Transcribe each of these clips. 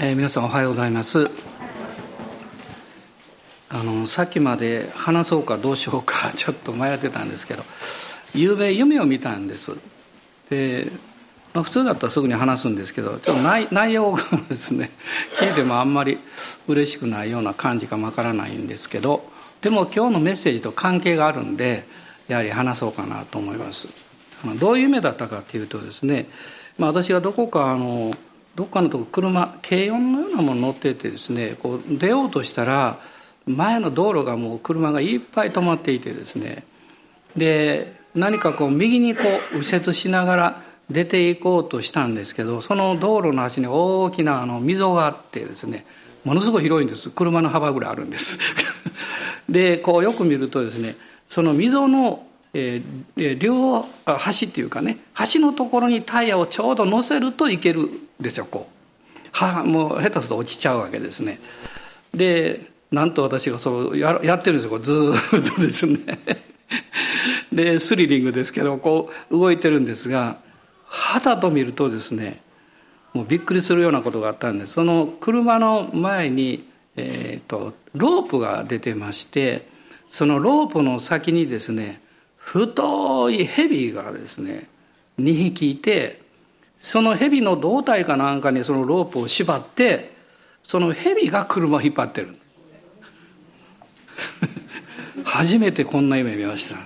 えー、皆さんおはようございます。あのさっきまで話そうかどうしようか ちょっと迷ってたんですけど夕べ夢を見たんです。で、まあ、普通だったらすぐに話すんですけどちょっと内内容がですね 聞いてもあんまり嬉しくないような感じかもわからないんですけどでも今日のメッセージと関係があるんでやはり話そうかなと思います。どういう夢だったかっていうとですね、まあ、私がどこかあのどっかのとこ車軽音のようなもの乗っててですねこう出ようとしたら前の道路がもう車がいっぱい止まっていてですね。で何かこう右にこう右折しながら出ていこうとしたんですけどその道路の端に大きなあの溝があってですねものすごい広いんです。車の幅ぐらいあるんです。でこうよく見るとですねその溝のえー、両端っていうかね端のところにタイヤをちょうど乗せるといけるですよこう。はもう下手すると落ちちゃうわけですね。でなんと私がそうややってるんですよずっとですね。でスリリングですけどこう動いてるんですが旗と見るとですねもうびっくりするようなことがあったんです。その車の前に、えーとロープが出てましてそのロープの先にですね太い蛇がですね2匹いてその蛇の胴体かなんかにそのロープを縛ってその蛇が車を引っ張ってる 初めてこんな夢見ました。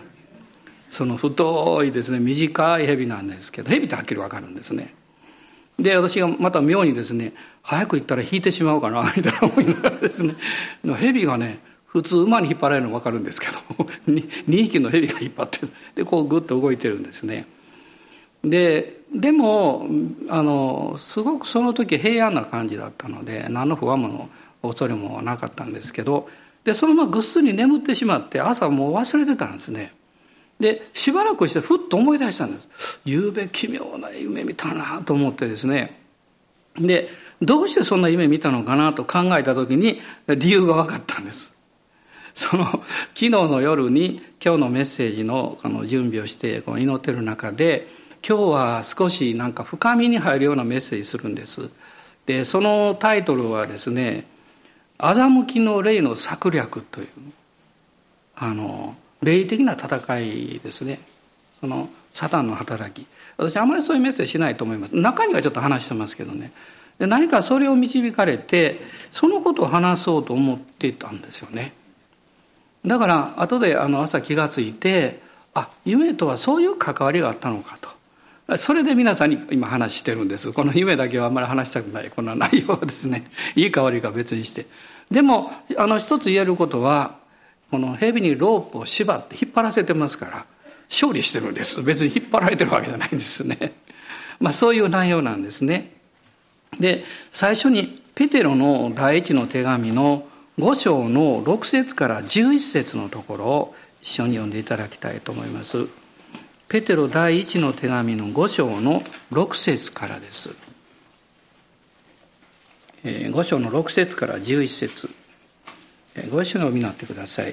その太いですね短い蛇なんですけど蛇ってはっきり分かるんですね。で私がまた妙にですね早く行ったら引いてしまうかなみたいな思いながらですね。蛇がね普通馬に引っ張られるの分かるんですけど 2, 匹の蛇が引っ張ってでこうグッと動いてるんですね。ででもあのすごくその時平安な感じだったので何の不安も恐れもなかったんですけどでそのままぐっすり眠ってしまって朝もう忘れてたんですね。でしばらくしてふっと思い出したんです。夕べ奇妙な夢見たなと思ってですね。でどうしてそんな夢見たのかなと考えた時に理由が分かったんです。その昨日の夜に今日のメッセージのこの準備をしてこの祈ってる中で今日は少しなんか深みに入るようなメッセージするんです。でそのタイトルはですね「欺きの霊の策略」というあの霊的な戦いですね。そのサタンの働き。私あまりそういうメッセージしないと思います。中にはちょっと話してますけどね。で何かそれを導かれてそのことを話そうと思っていたんですよね。だから後であの朝気が付いてあ夢とはそういう関わりがあったのかと。それで皆さんに今話してるんです。この夢だけはあんまり話したくない。こんな内容はですね いい香りか別にして。でもあの一つ言えることはこの蛇にロープを縛って引っ張らせてますから勝利してるんです。別に引っ張られてるわけじゃないんですね。まあそういう内容なんですね。で最初にペテロの第一の手紙の5章の6節から11節のところを一緒に読んでいただきたいと思います。ペテロ第一の手紙の5章の6節からです。5章の6節から11節ご一緒にお見になってください。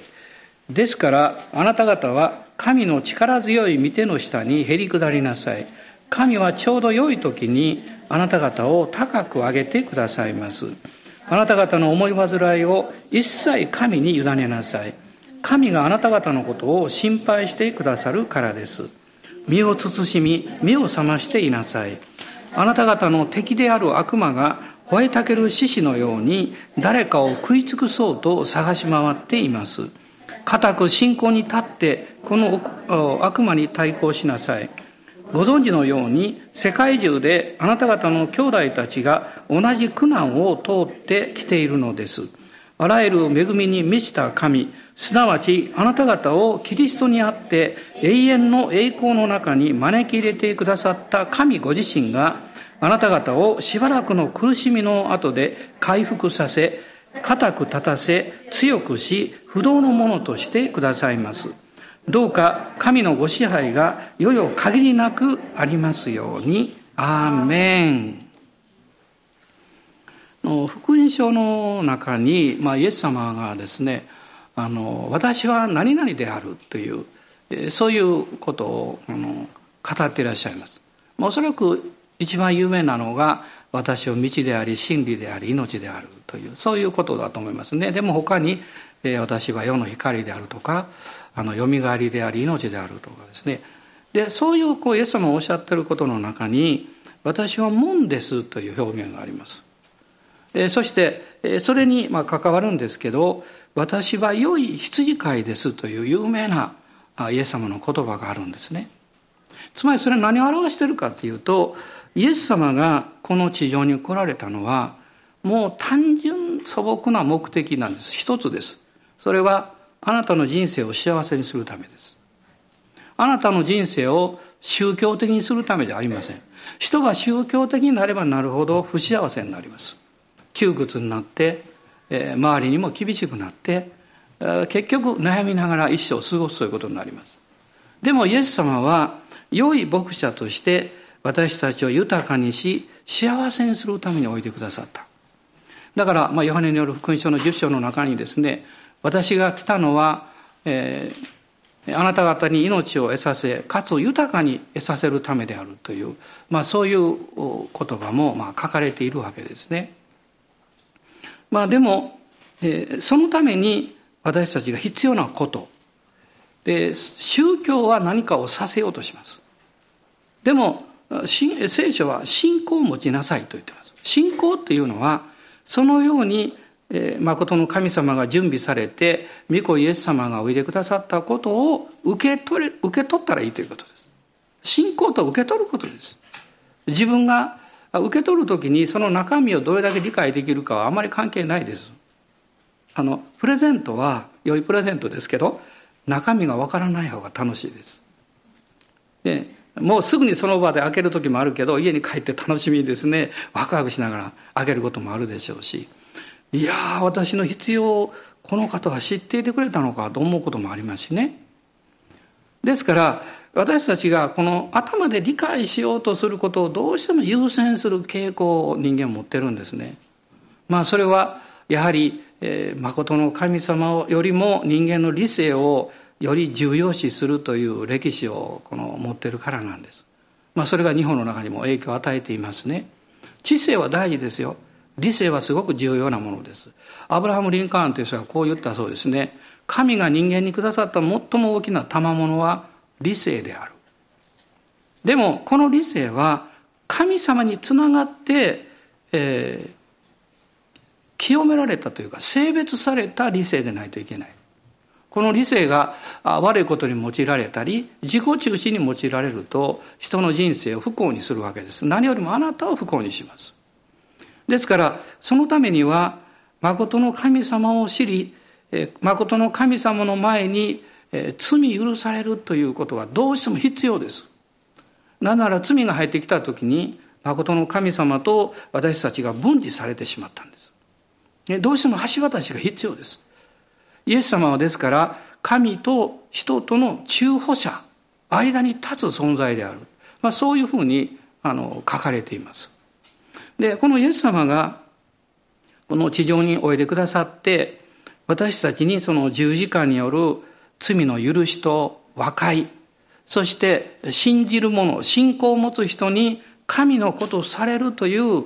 ですからあなた方は神の力強い御手の下にへり下りなさい。神はちょうど良い時にあなた方を高く上げてくださいます。あなた方の思い煩いを一切神に委ねなさい。神があなた方のことを心配してくださるからです。身を慎み、目を覚ましていなさい。あなた方の敵である悪魔が吠えたける獅子のように誰かを食い尽くそうと探し回っています。固く信仰に立ってこの悪魔に対抗しなさい。ご存知のように世界中であなた方の兄弟たちが同じ苦難を通ってきているのです。あらゆる恵みに満ちた神、すなわちあなた方をキリストにあって永遠の栄光の中に招き入れてくださった神ご自身があなた方をしばらくの苦しみの後で回復させ、固く立たせ、強くし、不動のものとしてくださいます。どうか神のご支配がよよ限りなくありますように。アーメン。福音書の中に、まあ、イエス様がですねあの私は何々であるというそういうことをあの語っていらっしゃいます。まあ、おそらく一番有名なのが私を道であり真理であり命であるというそういうことだと思いますね。でも他に、私は世の光であるとかあのよみがえりであり命であるとかですね。でそういうこうイエス様がおっしゃってることの中に私は門ですという表現があります、そして、それに関わるんですけど私は良い羊飼いですという有名なイエス様の言葉があるんですね。つまりそれは何を表しているかというとイエス様がこの地上に来られたのはもう単純素朴な目的なんです。一つです。それはあなたの人生を幸せにするためです。あなたの人生を宗教的にするためじゃありません。人が宗教的になればなるほど不幸せになります。窮屈になって、え周りにも厳しくなって、え結局悩みながら一生を過ごすということになりますでもイエス様は良い牧者として私たちを豊かにし幸せにするためにおいてくださっただから、まあ、ヨハネによる福音書の10章の中にですね私が来たのは、えー、あなた方に命を得させかつ豊かに得させるためであるという、まあ、そういう言葉もまあ書かれているわけですね。まあ、でも、えー、そのために私たちが必要なことで宗教は何かをさせようとします。でも聖書は信仰を持ちなさいと言ってます。信仰っていうのはそのようにえー、誠の神様が準備されて御子イエス様がおいでくださったことを受け取れ受け取ったらいいということです信仰と受け取ることです自分が受け取る時にその中身をどれだけ理解できるかはあまり関係ないです。あのプレゼントは良いプレゼントですけど中身がわからない方が楽しいです。でもうすぐにその場で開ける時もあるけど家に帰って楽しみですね。ワクワクしながら開けることもあるでしょうし。いや私の必要をこの方は知っていてくれたのかと思うこともありますしね。ですから私たちがこの頭で理解しようとすることをどうしても優先する傾向を人間持ってるんですねまあそれはやはり、えー、誠の神様よりも人間の理性をより重要視するという歴史をこの持ってるからなんです。まあ、それが日本の中にも影響を与えていますね。知性は大事ですよ。理性はすごく重要なものです。アブラハム・リンカーンという人はこう言ったそうですね。神が人間にくださった最も大きな賜物は理性である。でもこの理性は神様につながって、えー、清められたというか性別された理性でないといけない。この理性が悪いことに用いられたり自己中心に用いられると人の人生を不幸にするわけです何よりもあなたを不幸にしますですからそのためには誠の神様を知り誠の神様の前に罪許されるということはどうしても必要です。なぜなら罪が入ってきた時に誠の神様と私たちが分離されてしまったんです。どうしても橋渡しが必要です。イエス様はですから神と人との中保者間に立つ存在である、まあ、そういうふうにあの書かれています。でこのイエス様がこの地上においでくださって私たちにその十字架による罪の許しと和解。そして信じる者信仰を持つ人に神のことをされるという、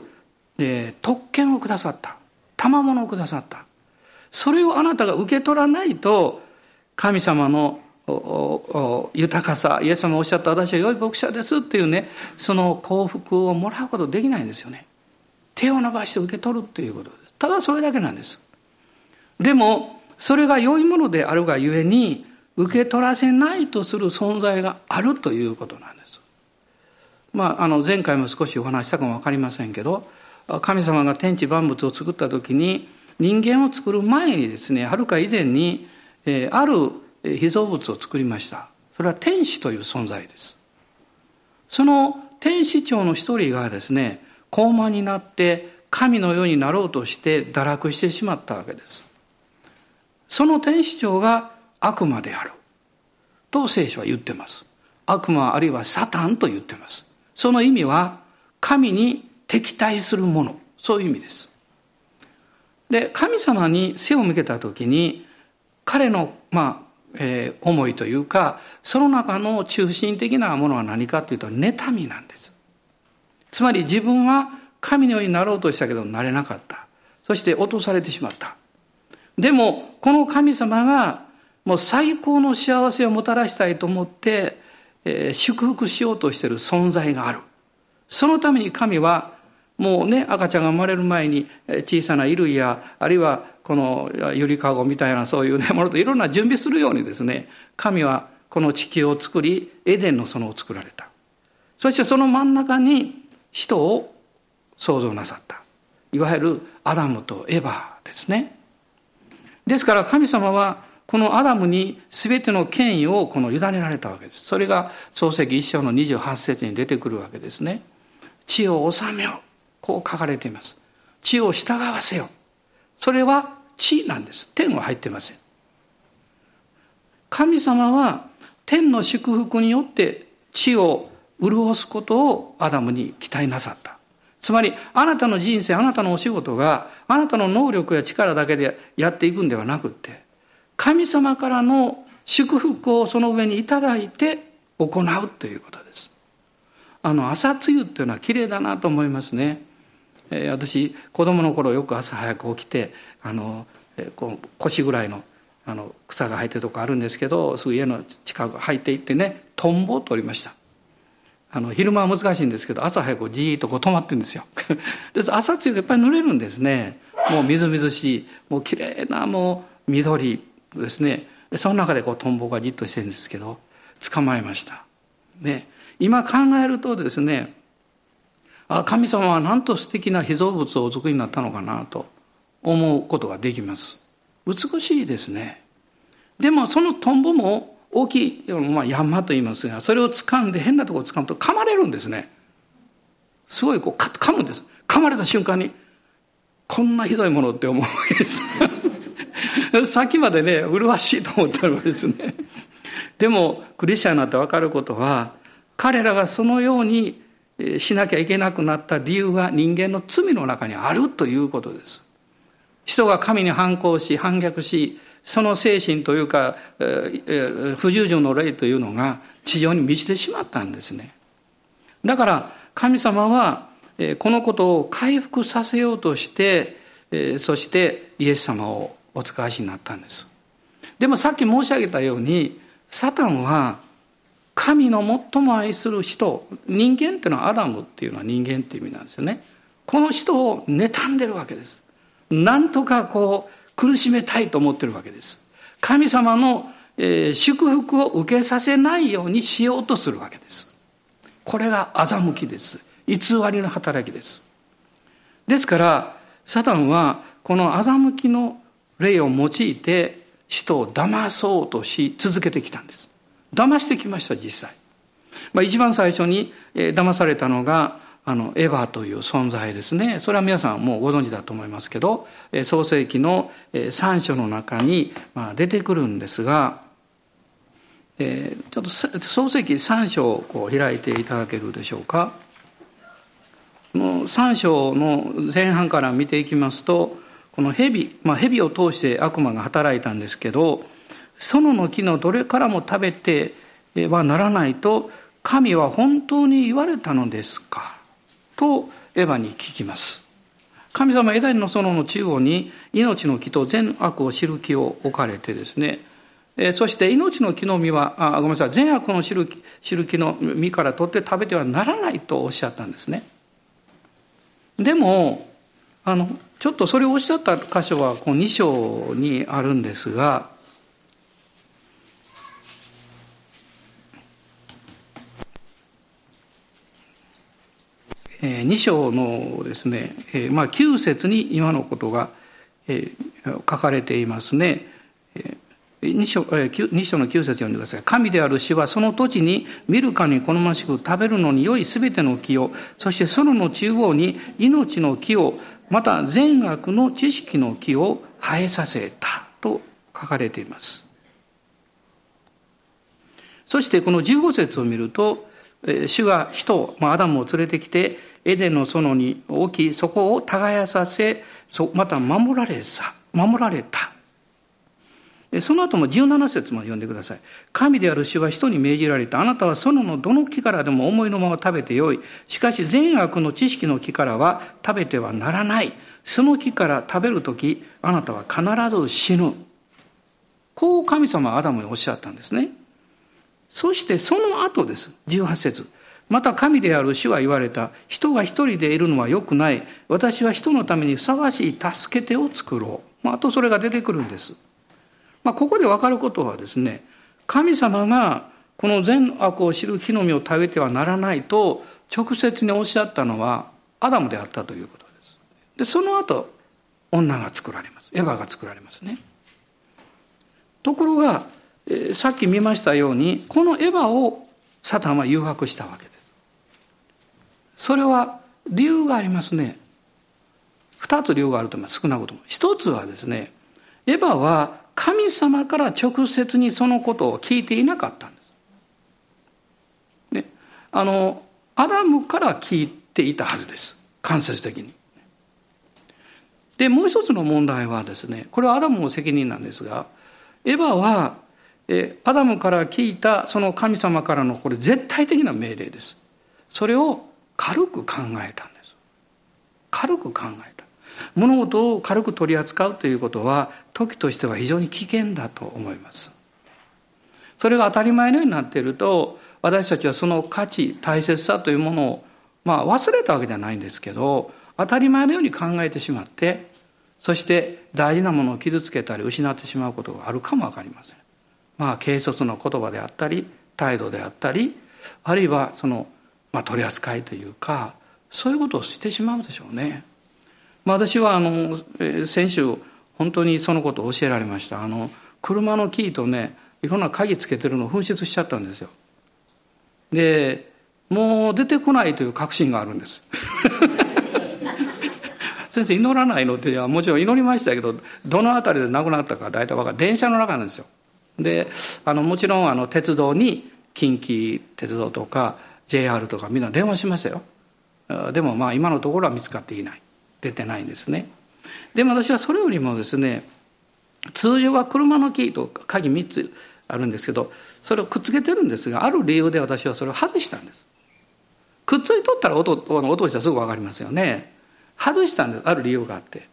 えー、特権をくださった。賜物をくださった。それをあなたが受け取らないと神様の豊かさイエス様がおっしゃった私は良い牧者ですっていうねその幸福をもらうことできないんですよね。手を伸ばして受け取るっていうこと。ですただそれだけなんです。でもそれが良いものであるがゆえに受け取らせないとする存在があるということなんです。まああの前回も少しお話したかも分かりませんけど神様が天地万物を作った時に人間を作る前にですねはるか以前に、えー、ある被造物を作りました。それは天使という存在です。その天使長の一人がですね高慢になって神のようになろうとして堕落してしまったわけです。その天使長が悪魔である。と聖書は言ってます。悪魔あるいはサタンと言ってます。その意味は神に敵対するもの。そういう意味です。で神様に背を向けた時に彼のまあえー、思いというかその中の中心的なものは何かというと妬みなんです。つまり自分は神のようになろうとしたけどなれなかった。そして落とされてしまった。でもこの神様がもう最高の幸せをもたらしたいと思って、えー、祝福しようとしている存在がある。そのために神はもうね赤ちゃんが生まれる前に小さな衣類やあるいはこのゆりかごみたいなそういうねものといろんな準備するようにですね神はこの地球を作りエデンの園を作られた。そしてその真ん中に人を創造なさった。いわゆるアダムとエヴァですね。ですから神様はこのアダムに全ての権威をこの委ねられたわけです。それが創世記一章の28節に出てくるわけですね。地を治めよこう書かれています。地を従わせよそれは地なんです。天は入ってません。神様は天の祝福によって地を潤すことをアダムに期待なさった。つまりあなたの人生あなたのお仕事があなたの能力や力だけでやっていくんではなくって神様からの祝福をその上にいただいて行うということです。あの朝露っていうのは綺麗だなと思いますね、えー、私子供の頃よく朝早く起きてあの、えー、こう腰ぐらいのあの草が生えてるとこあるんですけどすぐ家の近く入っていってねトンボを取りました。あの昼間は難しいんですけど朝早くじーっとこう止まってるんですよ。です朝露がいっぱい濡れるんですね。もうみずみずしい。もう綺麗なもう緑ですね。その中でこうトンボがじっとしてるんですけど捕まえました。で今考えるとですねあ神様はなんと素敵な被造物をお作りになったのかなと思うことができます。美しいですね。でもそのトンボも大きい、まあ、山と言いますがそれを掴んで変なところを掴むと噛まれるんですね。すごいこう噛むんです。噛まれた瞬間にこんなひどいものって思うわけです。さっきまでね麗しいと思ったわけですね。でもクリスチャンになって分かることは彼らがそのようにしなきゃいけなくなった理由が人間の罪の中にあるということです。人が神に反抗し反逆しその精神というか不従順の霊というのが地上に満ちてしまったんですね。だから神様はこのことを回復させようとしてそしてイエス様をお使わしになったんです。でもさっき申し上げたようにサタンは神の最も愛する人人間っていうのはアダムっていうのは人間っていう意味なんですよね。この人を妬んでるわけです。なんとかこう苦しめたいと思ってるわけです。神様の、祝福を受けさせないようにしようとするわけです。これが欺きです。偽りの働きです。ですから、サタンはこの欺きの霊を用いて人を騙そうとし続けてきたんです。騙してきました、実際。まあ、一番最初に騙されたのがあのエヴァという存在ですね。それは皆さんもうご存知だと思いますけど創世記の3章の中に出てくるんですがちょっと創世記3章をこう開いていただけるでしょうか。もう3章の前半から見ていきますとこの蛇、まあ、蛇を通して悪魔が働いたんですけど園の木のどれからも食べてはならないと神は本当に言われたのですか。とエヴァに聞きます。神様エダニの園の中央に命の木と善悪を知る木を置かれてですね。そして命の木の実はあごめんなさい。善悪の知る知る木の実から取って食べてはならないとおっしゃったんですね。でもあのちょっとそれをおっしゃった箇所はこの2章にあるんですが2章のですね、まあ、9節に今のことが書かれていますね。2章 ,2 章の9節読んでください。神である主はその土地に見るかに好ましく食べるのに良いすべての木を、そして園の中央に命の木を、また善悪の知識の木を生えさせたと書かれています。そしてこの15節を見ると、主が人、まあアダムを連れてきて、エデンの園に置き、そこを耕させ、また守られさ、守られた。その後も17節まで読んでください。神である主は人に命じられた。あなたは園のどの木からでも思いのまま食べてよい。しかし善悪の知識の木からは食べてはならない。その木から食べるとき、あなたは必ず死ぬ。こう神様はアダムにおっしゃったんですね。そしてその後です。18節また神である主は言われた。人が一人でいるのは良くない。私は人のためにふさわしい助け手を作ろう。まあ、あとそれが出てくるんです。まあ、ここで分かることはですね、神様がこの善悪を知る木の実を食べてはならないと直接におっしゃったのはアダムであったということです。で、その後、女が作られます。エヴァが作られますね。ところが、えー、さっき見ましたように、このエヴァをサタンは誘惑したわけです。それは理由がありますね。二つ理由があると思います。少なくとも。一つはですね、エヴァは神様から直接にそのことを聞いていなかったんです。ね、あのアダムから聞いていたはずです間接的に。でもう一つの問題はですねこれはアダムの責任なんですがエヴァはえアダムから聞いたその神様からのこれ絶対的な命令です。それを軽く考えたんです。軽く考えた。物事を軽く取り扱うということは時としては非常に危険だと思いますそれが当たり前のようになっていると私たちはその価値大切さというものをまあ忘れたわけじゃないんですけど当たり前のように考えてしまってそして大事なものを傷つけたり失ってしまうことがあるかも分かりませんまあ軽率な言葉であったり態度であったりあるいはその、まあ、取り扱いというかそういうことをしてしまうでしょうね。まあ、私はあの先週本当にそのことを教えられました。あの車のキーとねいろんな鍵つけてるのを紛失しちゃったんですよ。でもう出てこないという確信があるんです。先生祈らないのってもちろん祈りましたけどどの辺りで亡くなったか大体分かる。電車の中なんですよ。であのもちろんあの鉄道に近畿鉄道とか JR とかみんな電話しましたよ。でもまあ今のところは見つかっていない。出てないんですね。でも私はそれよりもですね通常は車のキーと鍵3つあるんですけどそれをくっつけてるんですがある理由で私はそれを外したんです。くっついとったら音音したらすぐ分かりますよね。外したんです。ある理由があって。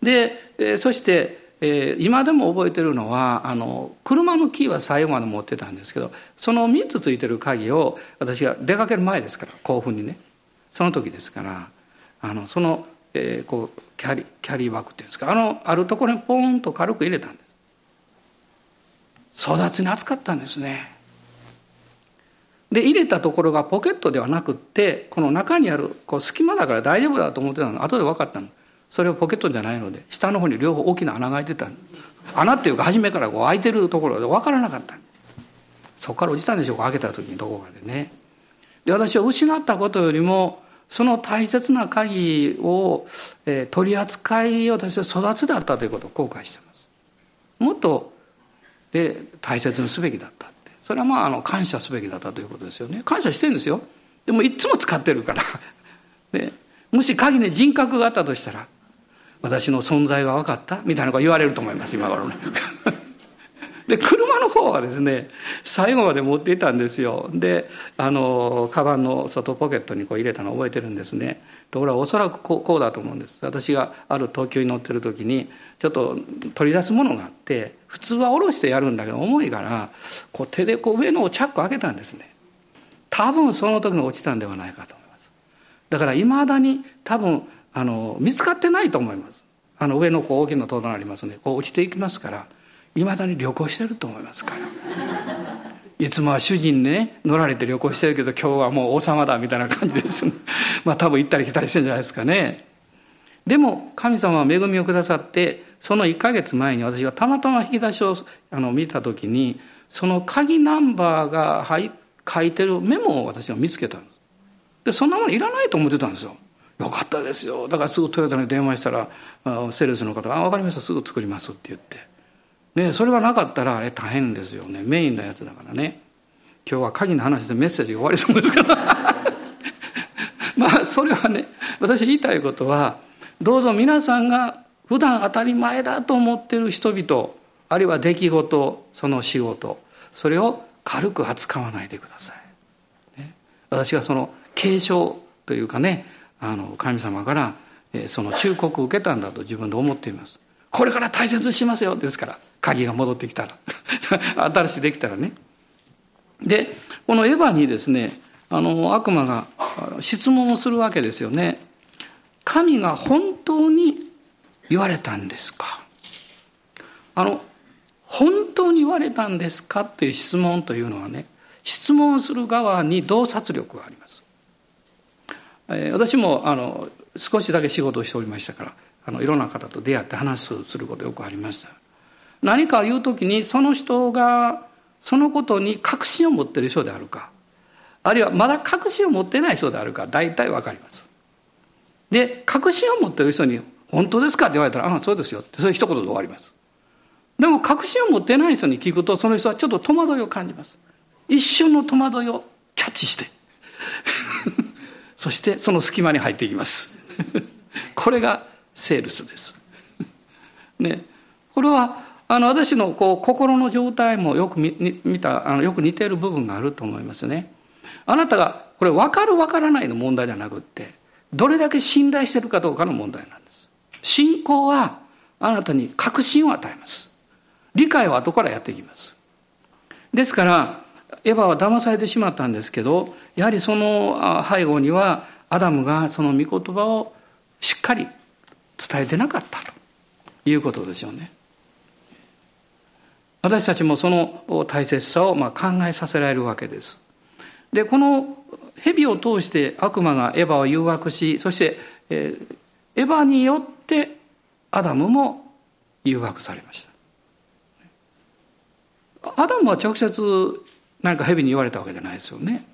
で、え、そして、えー、今でも覚えてるのはあの車のキーは最後まで持ってたんですけどその3つついてる鍵を私が出かける前ですから興奮にね。その時ですからあのそのえー、こうキャリキャリーバッグっていうんですかあのあるところにポーンと軽く入れたんです。育ちに扱ったんですね。で入れたところがポケットではなくってこの中にあるこう隙間だから大丈夫だと思ってたの後で分かったの。それはポケットじゃないので下の方に両方大きな穴が開いてた穴っていうか初めからこう開いてるところで分からなかったそこから落ちたんでしょうか開けた時にどこかでねで私は失ったことよりもその大切な鍵を、えー、取り扱いを私は育つだったということを後悔してます。もっとで大切にすべきだったって。それはまああの感謝すべきだったということですよね。感謝してるんですよ。でもいつも使ってるから。で もし鍵に人格があったとしたら私の存在が分かったみたいなこと言われると思います今頃ね。で車の方はですね最後まで持っていたんですよ。であのカバンの外ポケットにこう入れたのを覚えてるんですね。ところがおそらくこうこうだと思うんです。私がある東京に乗ってる時にちょっと取り出すものがあって普通は下ろしてやるんだけど重いからこう手でこう上のチャック開けたんですね。多分その時に落ちたんではないかと思います。だからいまだに多分あの見つかってないと思います。あの上のこう大きな灯台ありますね。こう落ちていきますからいまだに旅行してると思いますから。いつもは主人ね乗られて旅行してるけど今日はもう王様だみたいな感じです。まあ多分行ったり来たりしてるんじゃないですかね。でも神様は恵みをくださってその1か月前に私がたまたま引き出しをあの見た時にその鍵ナンバーが書いてるメモを私が見つけたんです。でそんなものいらないと思ってたんですよ。よかったですよ。だからすぐトヨタに電話したらセールスの方が「あ分かりました。すぐ作ります」って言って。ね、それがなかったらあれ大変ですよね。メインのやつだからね。今日は鍵の話でメッセージが終わりそうですから。まあそれはね私言いたいことはどうぞ皆さんが普段当たり前だと思ってる人々あるいは出来事その仕事それを軽く扱わないでください、ね、私はその継承というかねあの神様からその忠告を受けたんだと自分で思っています。これから大切にしますよ。ですから鍵が戻ってきたら。新しいできたらね。でこのエヴァにですねあの悪魔が質問をするわけですよね。神が本当に言われたんですか？あの本当に言われたんですか？っていう質問というのはね質問する側に洞察力があります、え、私もあの少しだけ仕事をしておりましたからあのいろんな方と出会って話をすることよくありました。何かを言う時にその人がそのことに確信を持ってる人であるかあるいはまだ確信を持ってない人であるか大体わかります。で確信を持ってる人に「本当ですか?」って言われたら「ああそうですよ」ってそういう一言で終わります。でも確信を持ってない人に聞くとその人はちょっと戸惑いを感じます。一瞬の戸惑いをキャッチしてそしてその隙間に入っていきます。これがセールスです。ね。これはあの私のこう心の状態もよく見見たあのよく似ている部分があると思いますね。あなたがこれ分かる分からないの問題じゃなくってどれだけ信頼しているかどうかの問題なんです。信仰はあなたに確信を与えます。理解は後からやっていきます。ですからエヴァは騙されてしまったんですけどやはりその背後にはアダムがその御言葉をしっかり伝えてなかったということでしょうね。私たちもその大切さをま考えさせられるわけです。でこの蛇を通して悪魔がエヴァを誘惑しそして、えエヴァによってアダムも誘惑されました。アダムは直接何か蛇に言われたわけじゃないですよね。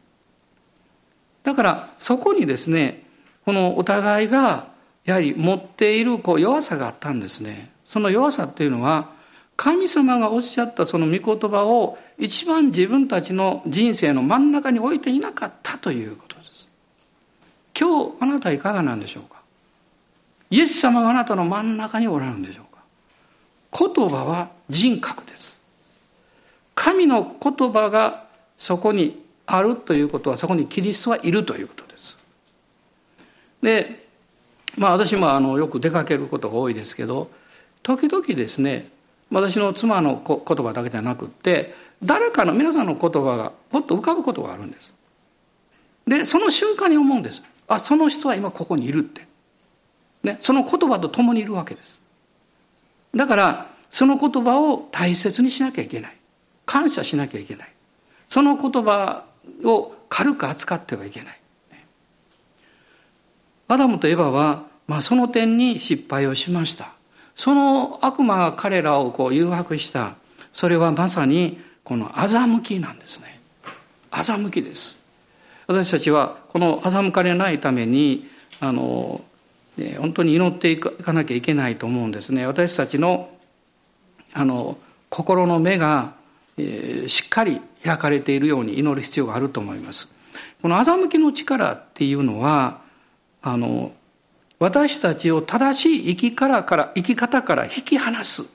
だからそこにですねこのお互いがやはり持っているこう弱さがあったんですね。その弱さっていうのは神様がおっしゃったその御言葉を一番自分たちの人生の真ん中に置いていなかったということです。今日あなたいかがなんでしょうか？イエス様があなたの真ん中におられるんでしょうか？言葉は人格です。神の言葉がそこにあるということはそこにキリストはいるということです。でまあ私もあのよく出かけることが多いですけど時々ですね私の妻の言葉だけじゃなくって誰かの皆さんの言葉がポッと浮かぶことがあるんです。でその瞬間に思うんです。あその人は今ここにいるって、ね、その言葉と共にいるわけです。だからその言葉を大切にしなきゃいけない。感謝しなきゃいけない。その言葉を軽く扱ってはいけない。アダムとエバは、まあ、その点に失敗をしました。その悪魔が彼らをこう誘惑した。それはまさにこの欺きなんですね。欺きです。私たちはこの欺かれないためにあの本当に祈っていかなきゃいけないと思うんですね。私たちのあの心の目が、しっかり開かれているように祈る必要があると思いますこの欺きの力っていうのはあの私たちを正しい生き方から生き方から引き離す、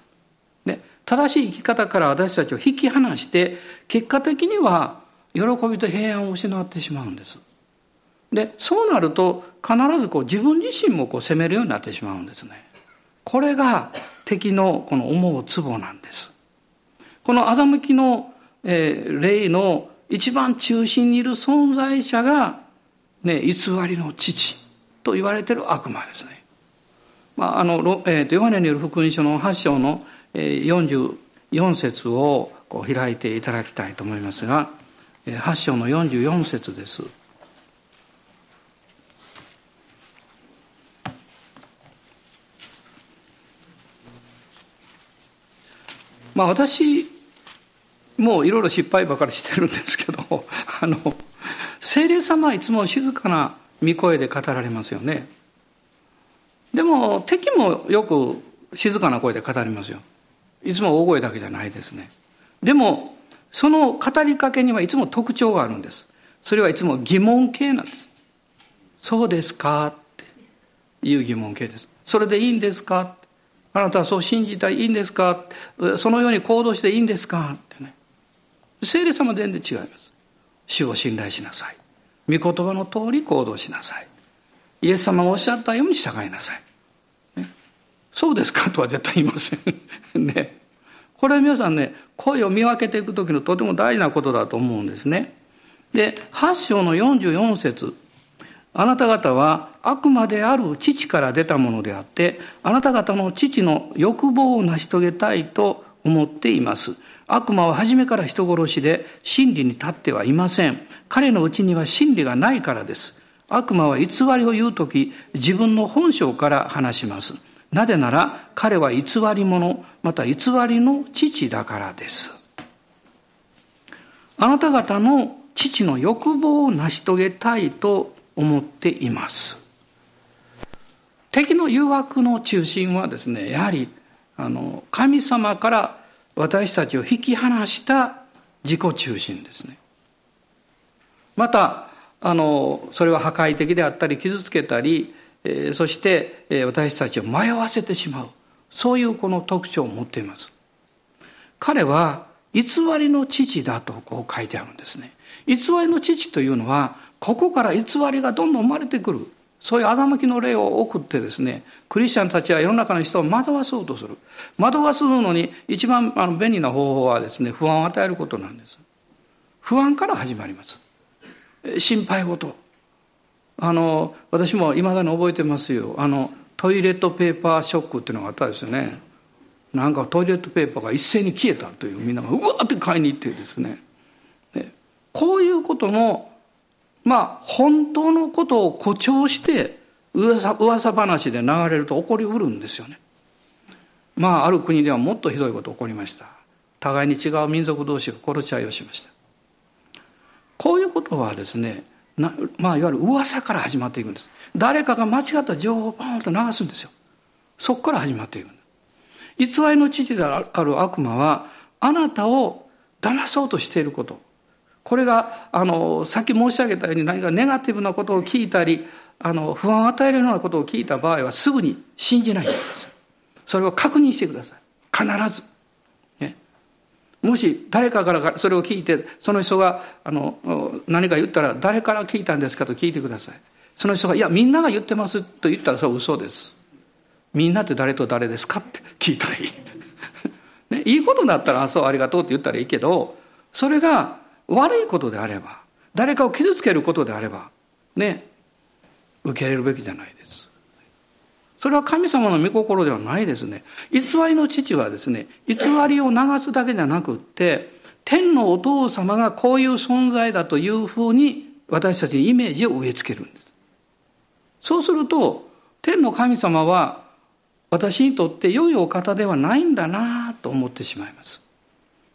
ね、正しい生き方から私たちを引き離して結果的には喜びと平安を失ってしまうんです。でそうなると必ずこう自分自身もこう責めるようになってしまうんですね。これが敵のこの思うツボなんです。この欺きの、えー、霊の一番中心にいる存在者が、ね、偽りの父と言われている悪魔ですね。まああのえー、とヨハネによる福音書の8章の、えー、44節をこう開いていただきたいと思いますが8章の44節です。まあ私もういろいろ失敗ばかりしてるんですけど あの聖霊様はいつも静かな御声で語られますよね。でも敵もよく静かな声で語りますよ。いつも大声だけじゃないですね。でもその語りかけにはいつも特徴があるんです。それはいつも疑問形なんです。そうですか？っていう疑問形です。それでいいんですか？あなたはそう信じたらいいんですか？そのように行動していいんですか？ってね。聖霊様全然違います。主を信頼しなさい。御言葉の通り行動しなさい。イエス様がおっしゃったように従いなさい。ね、そうですかとは絶対言いません。ね。これは皆さんね、声を見分けていく時のとても大事なことだと思うんですね。で、8章の44節あなた方は悪魔である父から出たものであって、あなた方の父の欲望を成し遂げたいと思っています。悪魔は初めから人殺しで真理に立ってはいません。彼のうちには真理がないからです。悪魔は偽りを言うとき、自分の本性から話します。なぜなら彼は偽り者、また偽りの父だからです。あなた方の父の欲望を成し遂げたいと思っています。敵の誘惑の中心はですね、やはりあの神様から私たちを引き離した自己中心ですね。またあのそれは破壊的であったり傷つけたり、えー、そして、えー、私たちを迷わせてしまうそういうこの特徴を持っています。彼は偽りの父だとこう書いてあるんですね。偽りの父というのはここから偽りがどんどん生まれてくる。そういう欺きの例を送ってですねクリスチャンたちは世の中の人を惑わそうとする。惑わすのに一番あの便利な方法はですね不安を与えることなんです。不安から始まります。心配事。あの私もいまだに覚えてますよ。あのトイレットペーパーショックっていうのがあったんですよね。なんかトイレットペーパーが一斉に消えたというみんながうわって買いに行ってですね。こういうことのまあ本当のことを誇張して噂噂話で流れると起こりうるんですよね。まあある国ではもっとひどいこと起こりました。互いに違う民族同士が殺し合いをしました。こういうことはですねなまあいわゆる噂から始まっていくんです。誰かが間違った情報をパンと流すんですよ。そこから始まっていく。偽りの父である悪魔はあなたを騙そうとしていることこれがあのさっき申し上げたように何かネガティブなことを聞いたりあの不安を与えるようなことを聞いた場合はすぐに信じないでください。それを確認してください。必ず、ね、もし誰かからそれを聞いてその人があの何か言ったら誰から聞いたんですかと聞いてください。その人が「いやみんなが言ってます」と言ったらそれは嘘です。みんなって誰と誰ですかって聞いたらいい、ね、いいことだったら「あそうありがとう」って言ったらいいけどそれが悪いことであれば誰かを傷つけることであればね受け入れるべきじゃないです。それは神様の御心ではないですね。偽りの父はですね偽りを流すだけじゃなくって天のお父様がこういう存在だというふうに私たちにイメージを植え付けるんです。そうすると天の神様は私にとって良いお方ではないんだなと思ってしまいます。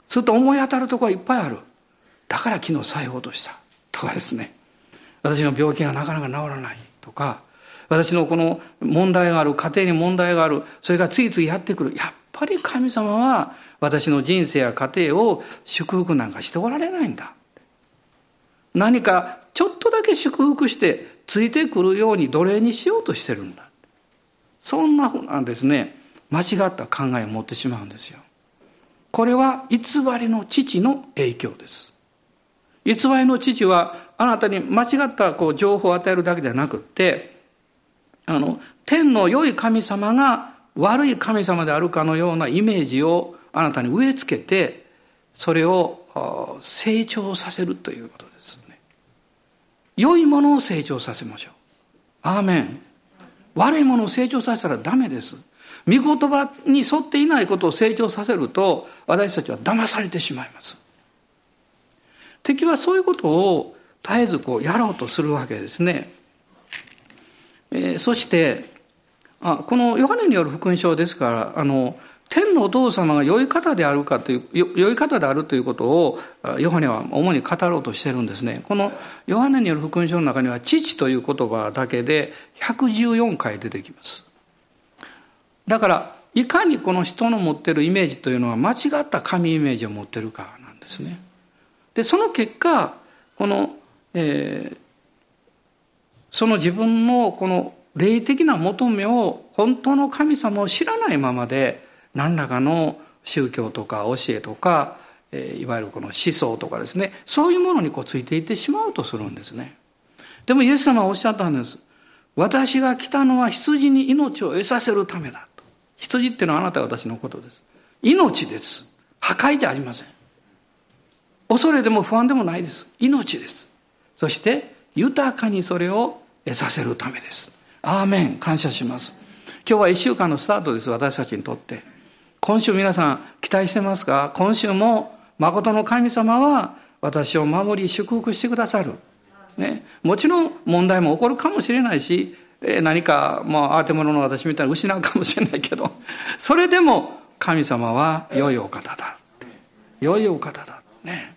すると思い当たるところはいっぱいある。だから昨日再報とした。とかですね。私の病気がなかなか治らないとか。私のこの問題がある家庭に問題がある。それが次々やってくる。やっぱり神様は私の人生や家庭を祝福なんかしておられないんだ。何かちょっとだけ祝福してついてくるように奴隷にしようとしてるんだ。そんなふうなですね。間違った考えを持ってしまうんですよ。これは偽りの父の影響です。偽りの父はあなたに間違ったこう情報を与えるだけではなくってあの天の良い神様が悪い神様であるかのようなイメージをあなたに植え付けてそれを成長させるということですね。良いものを成長させましょう。アーメン。悪いものを成長させたらダメです。御言葉に沿っていないことを成長させると私たちは騙されてしまいます。敵はそういうことを絶えずこうやろうとするわけですね。えー、そしてあこのヨハネによる福音書ですからあの天のお父様が良い方であるかという良い方であるということをヨハネは主に語ろうとしてるんですね。このヨハネによる福音書の中には父という言葉だけで114回出てきます。だからいかにこの人の持ってるイメージというのは間違った神イメージを持ってるかなんですね。でその結果この、えー、その自分のこの霊的な求めを本当の神様を知らないままで何らかの宗教とか教えとか、えいわゆるこの思想とかですねそういうものにこうついていってしまうとするんですね。でもイエス様はおっしゃったんです。私が来たのは羊に命を得させるためだと。羊っていうのはあなたは私のことです。命です。破壊じゃありません。恐れでも不安でもないです。命です。そして豊かにそれを得させるためです。アーメン。感謝します。今日は一週間のスタートです。私たちにとって。今週皆さん期待してますか？今週も誠の神様は私を守り祝福してくださる。ね、もちろん問題も起こるかもしれないし何か、まあ、あてものの私みたいに失うかもしれないけどそれでも神様は良いお方だ良いお方だね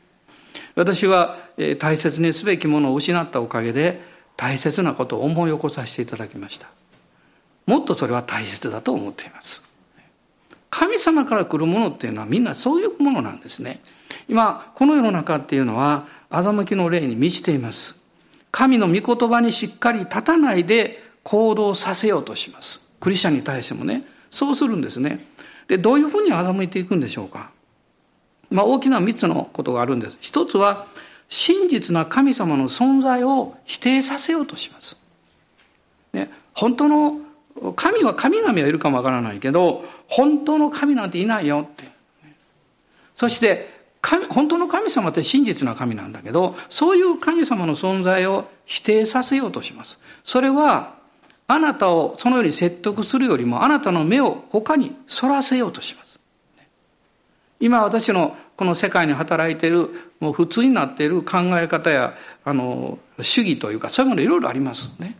私は大切にすべきものを失ったおかげで大切なことを思い起こさせていただきましたもっとそれは大切だと思っています神様から来るものっていうのはみんなそういうものなんですね今この世の中っていうのは欺きの霊に満ちています神の御言葉にしっかり立たないで行動させようとします。クリスチャンに対してもね、そうするんですね。で、どういうふうに欺いていくんでしょうか。まあ、大きな3つのことがあるんです。一つは、真実な神様の存在を否定させようとします。ね、本当の神は神々はいるかもわからないけど本当の神なんていないよってそして本当の神様って真実な神なんだけどそういう神様の存在を否定させようとしますそれはあなたをそのように説得するよりもあなたの目を他にそらせようとします今私のこの世界に働いているもう普通になっている考え方やあの主義というかそういうものいろいろありますね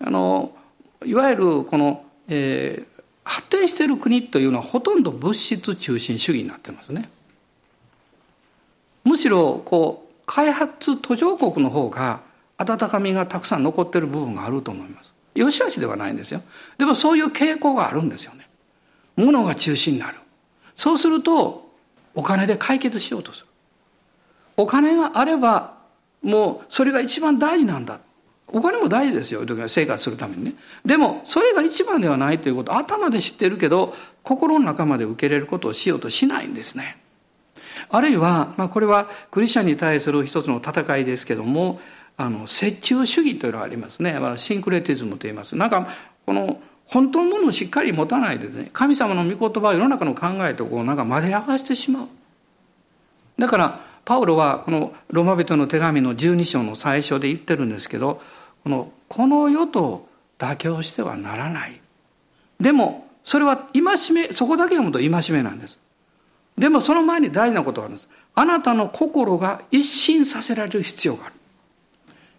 あのいわゆるこの、えー、発展している国というのはほとんど物質中心主義になってますねむしろこう開発途上国の方が温かみがたくさん残ってる部分があると思います。よしあしではないんですよ。でもそういう傾向があるんですよね。物が中心になる。そうするとお金で解決しようとする。お金があればもうそれが一番大事なんだ。お金も大事ですよ。生活するためにね。でもそれが一番ではないということ頭で知ってるけど心の中まで受け入れることをしようとしないんですね。あるいは、まあ、これはクリスチャンに対する一つの戦いですけどもあの折衷主義というのがありますねシンクレティズムと言いますなんかこの本当のものをしっかり持たないでね神様の御言葉を世の中の考えとこうなんか混ぜ合わせてしまうだからパウロはこのローマ人の手紙の12章の最初で言ってるんですけどこのこの世と妥協してはならないでもそれは戒めそこだけ読むと戒めなんですでもその前に大事なことがあるんです。あなたの心が一新させられる必要がある。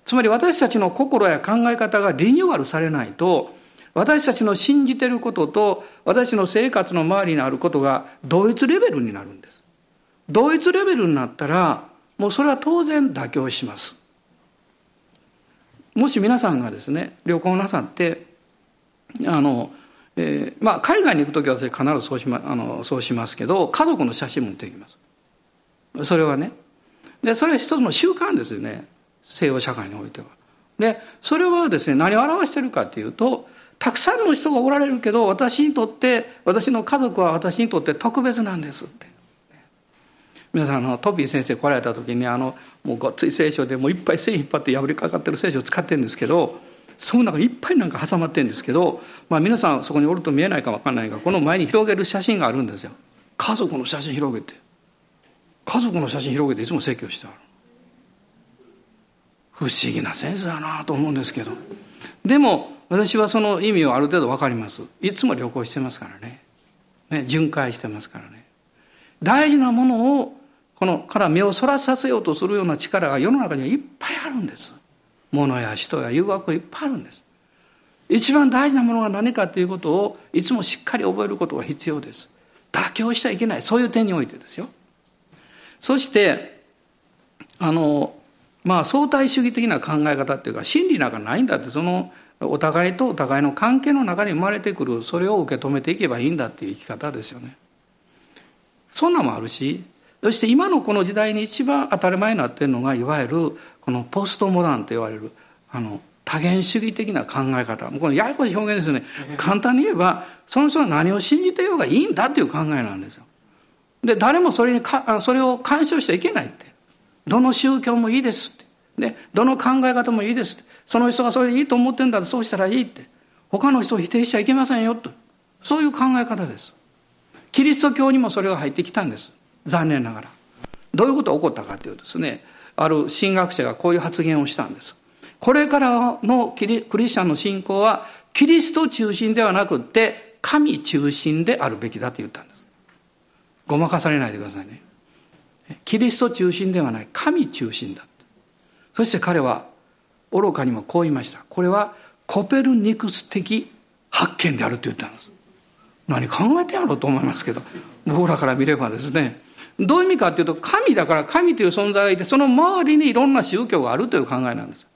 つまり私たちの心や考え方がリニューアルされないと、私たちの信じてることと私の生活の周りにあることが同一レベルになるんです。同一レベルになったら、もうそれは当然妥協します。もし皆さんがですね、旅行なさって、あの、えー、まあ、海外に行く時は必ずそうし,、ま、あのそうしますけど家族の写真持ってきますそれはねでそれは一つの習慣ですよね西洋社会においてはでそれはですね何を表してるかっていうとたくさんの人がおられるけど私にとって私の家族は私にとって特別なんですって。皆さんあのトビー先生来られた時にあのもうごっつい聖書でもういっぱい線引っ張って破りかかってる聖書を使ってるんですけどその中にいっぱいなんか挟まってるんですけど、まあ、皆さんそこにおると見えないか分かんないがこの前に広げる写真があるんですよ。家族の写真広げて。家族の写真広げていつも説教してある。不思議なセンスだなと思うんですけど。でも私はその意味をある程度分かりますいつも旅行してますからねね巡回してますからね大事なものをこのから目をそらさせようとするような力が世の中にはいっぱいあるんです物や人や誘惑がいっぱいあるんです。一番大事なものが何かということをいつもしっかり覚えることが必要です。妥協しちゃいけない。そういう点においてですよ。そして、あの、まあ相対主義的な考え方っていうか真理なんかないんだってそのお互いとお互いの関係の中に生まれてくるそれを受け止めていけばいいんだっていう生き方ですよね。そんなもあるしそして今のこの時代に一番当たり前になっているのがいわゆるこのポストモダンと言われるあの多元主義的な考え方。もうこのややこしい表現ですよね。簡単に言えばその人は何を信じてようがいいんだっていう考えなんですよ。で誰もそれにかそれを干渉しちゃいけないって。どの宗教もいいですって。でどの考え方もいいです。その人がそれでいいと思ってんだ。らそうしたらいいって。他の人を否定しちゃいけませんよと。そういう考え方です。キリスト教にもそれが入ってきたんです。残念ながら。どういうことが起こったかというとですね。ある神学者がこういう発言をしたんです。これからのクリスチャンの信仰はキリスト中心ではなくて神中心であるべきだと言ったんです。ごまかされないでくださいね。キリスト中心ではない。神中心だ。そして彼は愚かにもこう言いました。これはコペルニクス的発見であると言ったんです。何考えてやろうと思いますけど。僕らから見ればですね。どういう意味かっていうと神だから神という存在がいてその周りにいろんな宗教があるという考えなんです。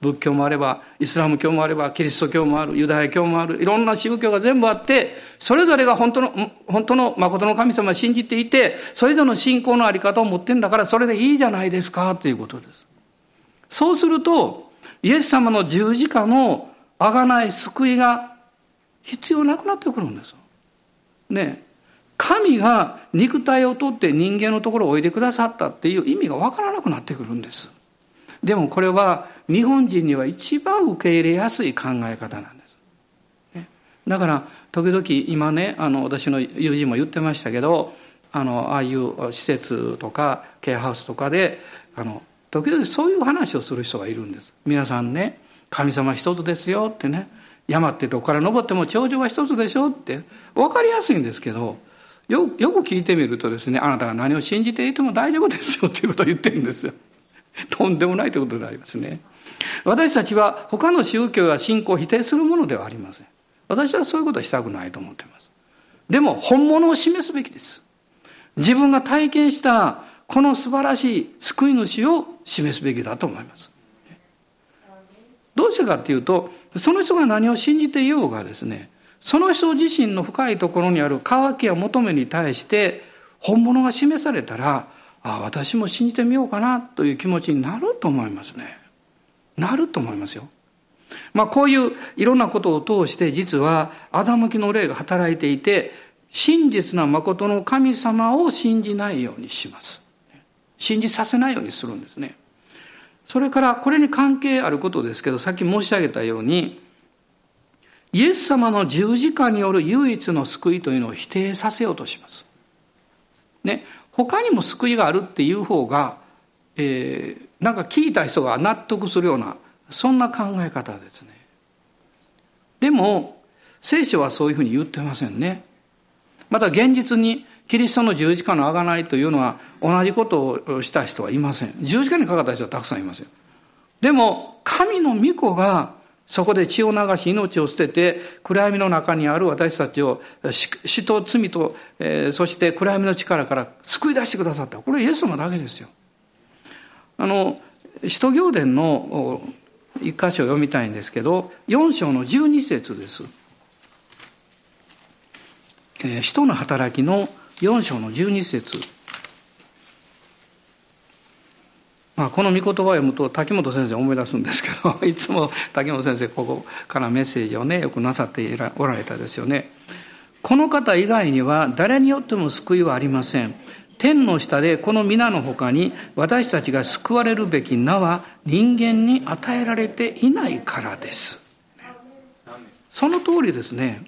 仏教もあればイスラム教もあればキリスト教もあるユダヤ教もあるいろんな宗教が全部あってそれぞれが本当の本当の誠の神様を信じていてそれぞれの信仰の在り方を持ってんだからそれでいいじゃないですかということです。そうするとイエス様の十字架の贖い救いが必要なくなってくるんですね神が肉体を取って人間のところをおいでくださったっていう意味がわからなくなってくるんです。でもこれは日本人には一番受け入れやすい考え方なんです。だから時々今ねあの私の友人も言ってましたけどあのああいう施設とかケアハウスとかであの時々そういう話をする人がいるんです。皆さんね神様一つですよってね山ってどこから登っても頂上は一つでしょって分かりやすいんですけどよよく聞いてみるとですねあなたが何を信じていても大丈夫ですよっていうことを言ってるんですよ。とんでもないということでありますね。私たちは他の宗教や信仰を否定するものではありません。私はそういうことはしたくないと思っています。でも本物を示すべきです。自分が体験したこの素晴らしい救い主を示すべきだと思います。どうしてかっていうと、その人が何を信じていようがですね、その人自身の深いところにある渇きや求めに対して本物が示されたら、ああ私も信じてみようかなという気持ちになると思いますね。なると思いますよ。まあこういういろんなことを通して実は欺きの霊が働いていて真実な誠の神様を信じないようにします。信じさせないようにするんですねそれからこれに関係あることですけどさっき申し上げたようにイエス様の十字架による唯一の救いというのを否定させようとします。ね、他にも救いがあるっていう方が、えー、なんか聞いた人が納得するようなそんな考え方ですね。でも聖書はそういうふうに言ってませんね。また現実にキリストの十字架の贖いというのは同じことをした人はいません。十字架にかかった人はたくさんいますよ。でも神の御子がそこで血を流し命を捨てて暗闇の中にある私たちを死と罪と、えー、そして暗闇の力から救い出してくださったこれイエス様だけですよ。あの使徒行伝の一箇所を読みたいんですけど4章の12節です。えー、使徒の働きの4章の12節まあ、この御言葉を読むと滝本先生思い出すんですけど いつも滝本先生ここからメッセージをねよくなさっておられたですよね。この方以外には誰によっても救いはありません。天の下でこの皆の他に私たちが救われるべき名は人間に与えられていないからです。その通りですね。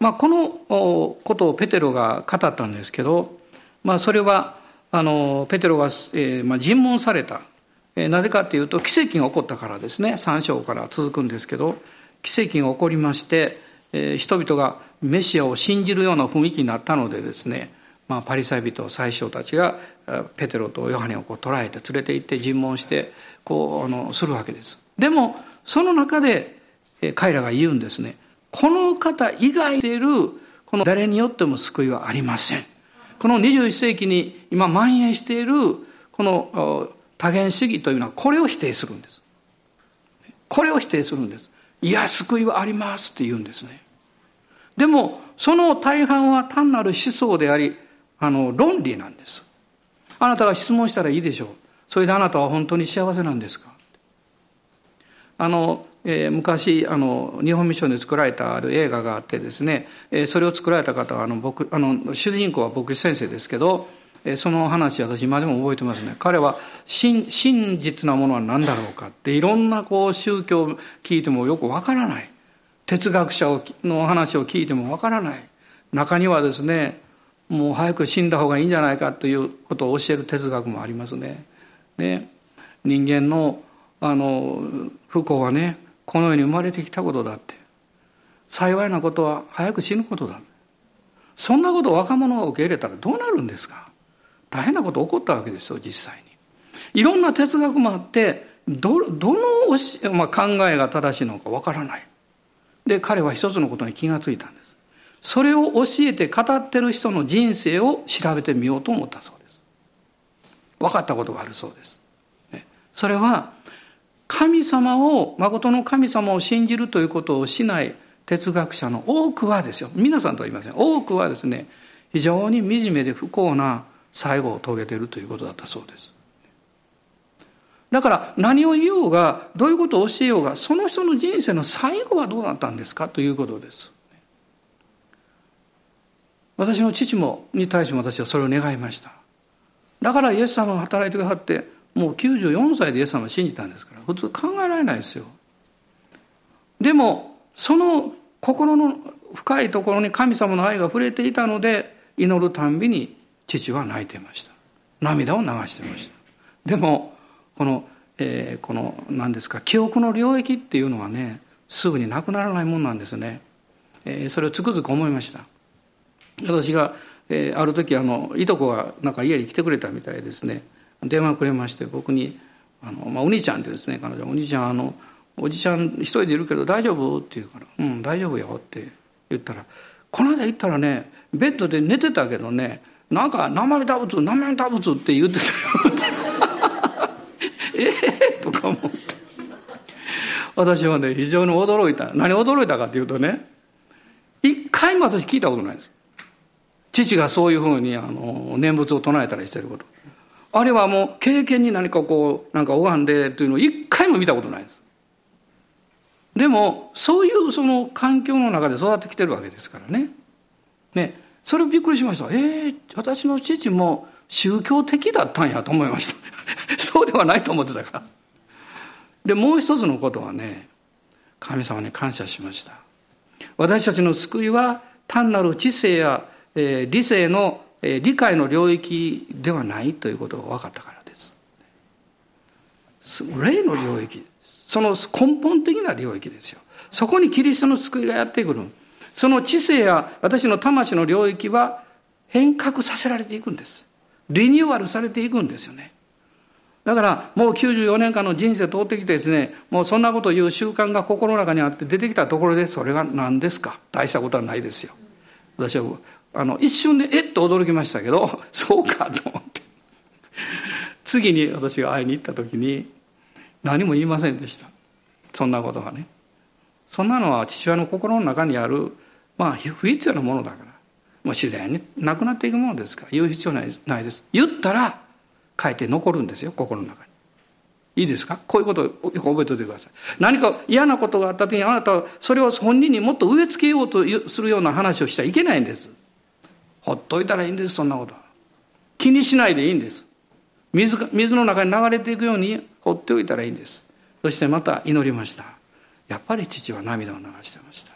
まあ、このことをペテロが語ったんですけどまあ、それはあのペテロが、えーまあ、尋問された、なぜかというと奇跡が起こったからですね。3章から続くんですけど奇跡が起こりまして、えー、人々がメシアを信じるような雰囲気になったのでですね、まあ、パリサイ人最初たちがペテロとヨハネをこう捕らえて連れて行って尋問してこうあのするわけです。でもその中で彼らが言うんですね。この方以外でいるこの誰によっても救いはありません。この21世紀に今蔓延しているこの多元主義というのはこれを否定するんです。これを否定するんです。いや、救いはありますって言うんですね。でも、その大半は単なる思想であり、あの、論理なんです。あなたが質問したらいいでしょう。それであなたは本当に幸せなんですかあの、えー、昔あの日本ミッションで作られたある映画があってですね、えー、それを作られた方はあの僕あの主人公は牧師先生ですけど、えー、その話私今でも覚えてますね。彼は真真実なものは何だろうかっていろんなこう宗教を聞いてもよくわからない。哲学者の話を聞いてもわからない。中にはですねもう早く死んだ方がいいんじゃないかということを教える哲学もありますね。ね。人間のあの不幸はねこの世に生まれてきたことだって。幸いなことは早く死ぬことだ。そんなことを若者が受け入れたらどうなるんですか？大変なこと起こったわけですよ実際に。いろんな哲学もあってどどの、まあ、考えが正しいのかわからない。で彼は一つのことに気がついたんです。それを教えて語ってる人の人生を調べてみようと思ったそうです。分かったことがあるそうです。それは神様を誠の神様を信じるということをしない哲学者の多くはですよ。皆さんとは言いません。多くはですね非常に惨めで不幸な最後を遂げているということだったそうです。だから何を言おうがどういうことを教えようがその人の人生の最後はどうなったんですかということです。私の父もに対しても私はそれを願いました。だからイエス様が働いてくださってもう94歳でイエス様を信じたんですから普通考えられないですよ。でもその心の深いところに神様の愛が触れていたので祈るたんびに父は泣いていました。涙を流していました。でもこの、えー、この何ですか記憶の領域っていうのはねすぐになくならないもんなんですね、えー、それをつくづく思いました。私が、えー、ある時あのいとこがなんか家に来てくれたみたいですね。電話くれまして僕に「あのまあ、お兄ちゃん」ってですね彼女「お兄ちゃんあのおじちゃん一人でいるけど大丈夫?」って言うから「うん大丈夫よ」って言ったら「この間行ったらねベッドで寝てたけどねなんか生身打物生身打物って言ってたよ」ええ？とか思って。私はね非常に驚いた。何驚いたかっていうとね一回も私聞いたことないです。父がそういうふうにあの念仏を唱えたりしてること。あれはもう経験に何かこうなんか拝んでというのを一回も見たことないです。でもそういうその環境の中で育ってきてるわけですからね。ねそれびっくりしました。ええー、私の父も宗教的だったんやと思いました。そうではないと思ってたから。でもう一つのことはね神様に感謝しました。私たちの救いは単なる知性や、えー、理性の理解の領域ではないということが分かったからです。霊の領域。その根本的な領域ですよ。そこにキリストの救いがやってくる。その知性や私の魂の領域は変革させられていくんです。リニューアルされていくんですよね。だからもう94年間の人生通ってきてですねもうそんなことを言う習慣が心の中にあって出てきたところでそれが何ですか？大したことはないですよ。私はあの一瞬でえっと驚きましたけど そうかと思って。次に私が会いに行った時に何も言いませんでした。そんなことがね。そんなのは父親の心の中にあるまあ不必要なものだから。もう自然になくなっていくものですから。言う必要ないないです。言ったら書いて残るんですよ心の中に。いいですか？こういうことをよく覚えておいてください。何か嫌なことがあった時にあなたはそれを本人にもっと植え付けようとするような話をしちゃいけないんです。ほっといたらいいんですそんなこと。気にしないでいいんです。水水の中に流れていくように放っておいたらいいんです。そしてまた祈りました。やっぱり父は涙を流してました。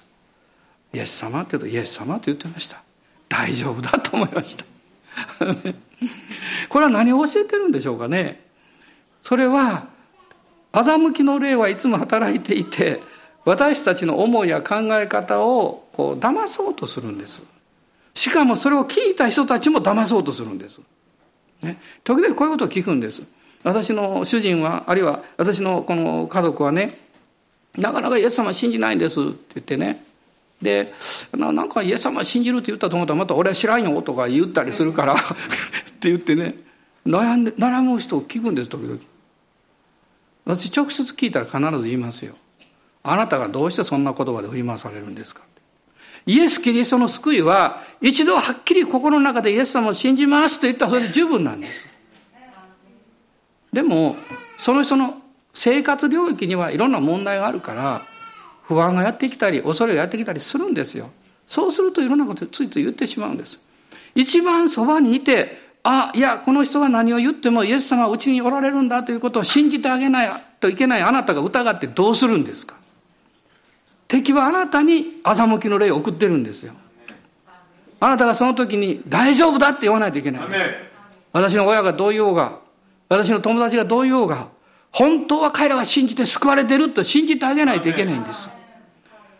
イエス様って言うとイエス様と言ってました。大丈夫だと思いました。これは何を教えてるんでしょうかね。それは欺きの霊はいつも働いていて私たちの思いや考え方をこう騙そうとするんです。しかもそれを聞いた人たちも騙そうとするんです。ね、時々こういうことを聞くんです。私の主人は、あるいは私のこの家族はね、なかなかイエス様信じないんですって言ってね。で、なんかイエス様信じるって言ったと思ったらまた俺は知らんよとか言ったりするからって言ってね、悩んで、悩む人を聞くんです、時々。私直接聞いたら必ず言いますよ。あなたがどうしてそんな言葉で振り回されるんですか？イエス・キリストの救いは、一度はっきり心の中でイエス様を信じますと言ったらそれで十分なんです。でもその人の生活領域にはいろんな問題があるから不安がやってきたり恐れがやってきたりするんですよ。そうするといろんなことついつい言ってしまうんです。一番そばにいてあいやこの人が何を言ってもイエス様はうちにおられるんだということを信じてあげないといけないあなたが疑ってどうするんですか？敵はあなたに欺きの霊を送ってるんですよ。あなたがその時に大丈夫だって言わないといけない。私の親がどう言おうが私の友達がどう言おうが本当は彼らが信じて救われてると信じてあげないといけないんです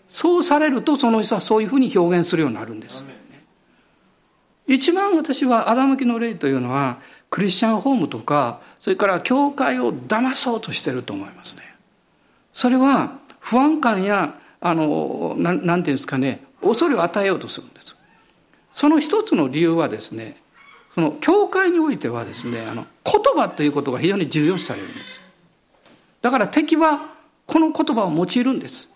そうされるとその人はそういうふうに表現するようになるんです。一番私は欺きの霊というのはクリスチャンホームとかそれから教会を騙そうとしてると思いますね。それは不安感やあのななんていうんですかね恐れを与えようとするんです。その一つの理由はですねその教会においてはですねあの言葉ということが非常に重要視されるんです。だから敵はこの言葉を用いるんです。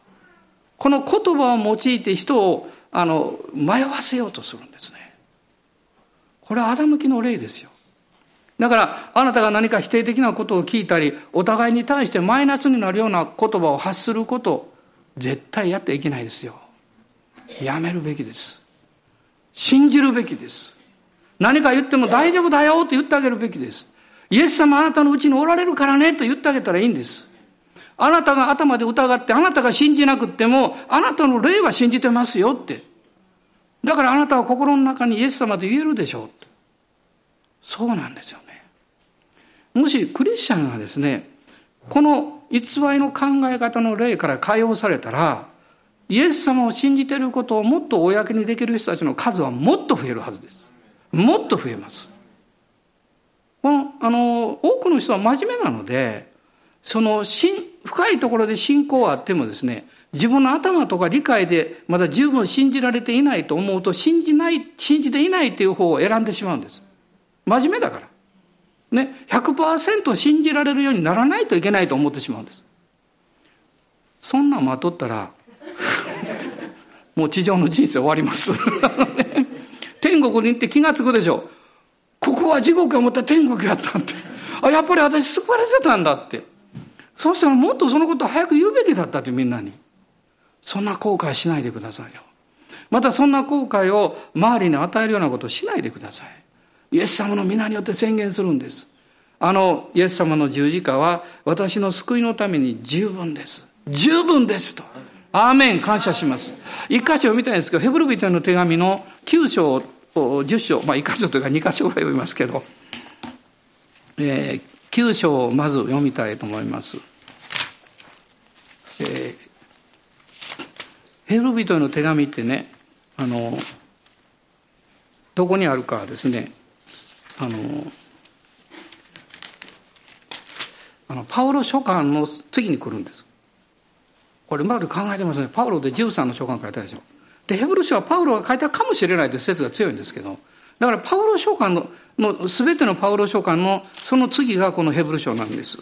この言葉を用いて人をあの迷わせようとするんですね。これは欺きの例ですよ。だからあなたが何か否定的なことを聞いたりお互いに対してマイナスになるような言葉を発すること絶対やっていけないですよ。やめるべきです。信じるべきです。何か言っても大丈夫だよと言ってあげるべきです。イエス様あなたのうちにおられるからねと言ってあげたらいいんです。あなたが頭で疑ってあなたが信じなくってもあなたの霊は信じてますよって。だからあなたは心の中にイエス様で言えるでしょう。そうなんですよね。もしクリスチャンがですねこの偽りの考え方の例から解放されたらイエス様を信じていることをもっと公にできる人たちの数はもっと増えるはずです。もっと増えます。このあの多くの人は真面目なのでその深いところで信仰はあってもですね自分の頭とか理解でまだ十分信じられていないと思うと信じない信じていないという方を選んでしまうんです。真面目だから。ね、100%信じられるようにならないといけないと思ってしまうんです。そんなん待っとったらもう地上の人生終わります。天国に行って気が付くでしょ。うここは地獄を持った天国やったって。あやっぱり私救われてたんだって。そうしたらもっとそのことを早く言うべきだったってみんなに。そんな後悔しないでくださいよ。またそんな後悔を周りに与えるようなことをしないでください。イエス様の皆によって宣言するんです。あのイエス様の十字架は私の救いのために十分です。十分ですと。アーメン。感謝します。一箇所読みたいんですけどヘブル人の手紙の9章10章。まあ一箇所というか二箇所ぐらい読みますけど、えー、9章をまず読みたいと思います、えー、ヘブル人の手紙ってねあのどこにあるかですね。あのあのパウロ書簡の次に来るんです。これまで考えてますねパウロで13の書簡書いたでしょ。でヘブル書はパウロが書いたかもしれないという説が強いんですけどだからパウロ書簡のの全てのパウロ書簡のその次がこのヘブル書なんです。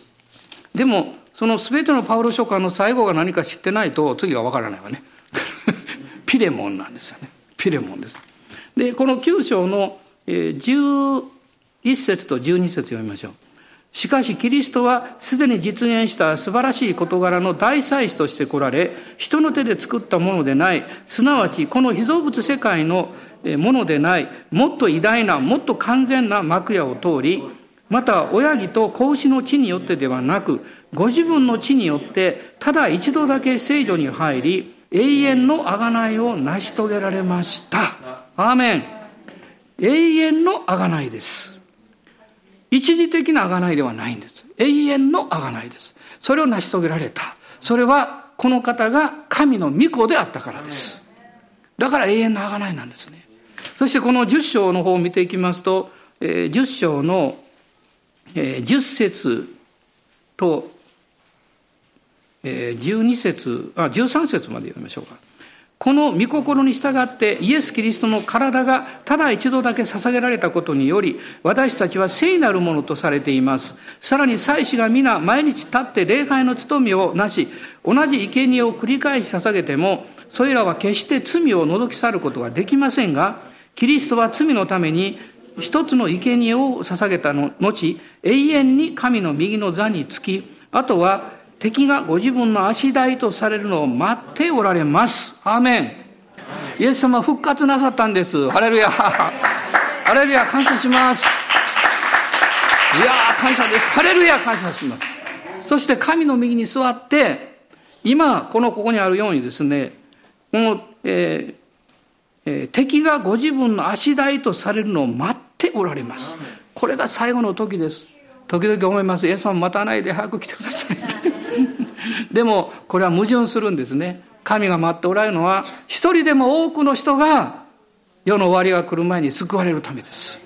でもその全てのパウロ書簡の最後が何か知ってないと次は分からないわね。ピレモンなんですよね。ピレモンです。でこの9章の10 1節と12節読みましょう。しかしキリストはすでに実現した素晴らしい事柄の大祭司として来られ人の手で作ったものでないすなわちこの被造物世界のものでないもっと偉大なもっと完全な幕屋を通りまた親木と子牛の地によってではなくご自分の地によってただ一度だけ聖女に入り永遠の贖いを成し遂げられました。アーメン永遠の贖いです。一時的な贖いではないんです。永遠の贖いです。それを成し遂げられた。それはこの方が神の御子であったからです。だから永遠の贖いなんですね。そしてこの10章の方を見ていきますと、えー、10章の、えー、10節と、えー、12節あ13節まで読みましょうか。この御心に従ってイエス・キリストの体がただ一度だけ捧げられたことにより私たちは聖なるものとされています。さらに祭司が皆毎日立って礼拝の務めをなし同じ生贄を繰り返し捧げてもそれらは決して罪を除き去ることができませんがキリストは罪のために一つの生贄を捧げたの後、永遠に神の右の座につき、あとは敵がご自分の足台とされるのを待っておられます。アーメン。イエス様復活なさったんです。ハレルヤ。ハレルヤ、感謝します。いやー、感謝です。ハレルヤ、感謝します。そして神の右に座って、今、このここにあるようにですね、この、えーえー、敵がご自分の足台とされるのを待っておられます。これが最後の時です。時々思います。イエス様待たないで早く来てください。でも、これは矛盾するんですね。神が待っておられるのは、一人でも多くの人が世の終わりが来る前に救われるためです。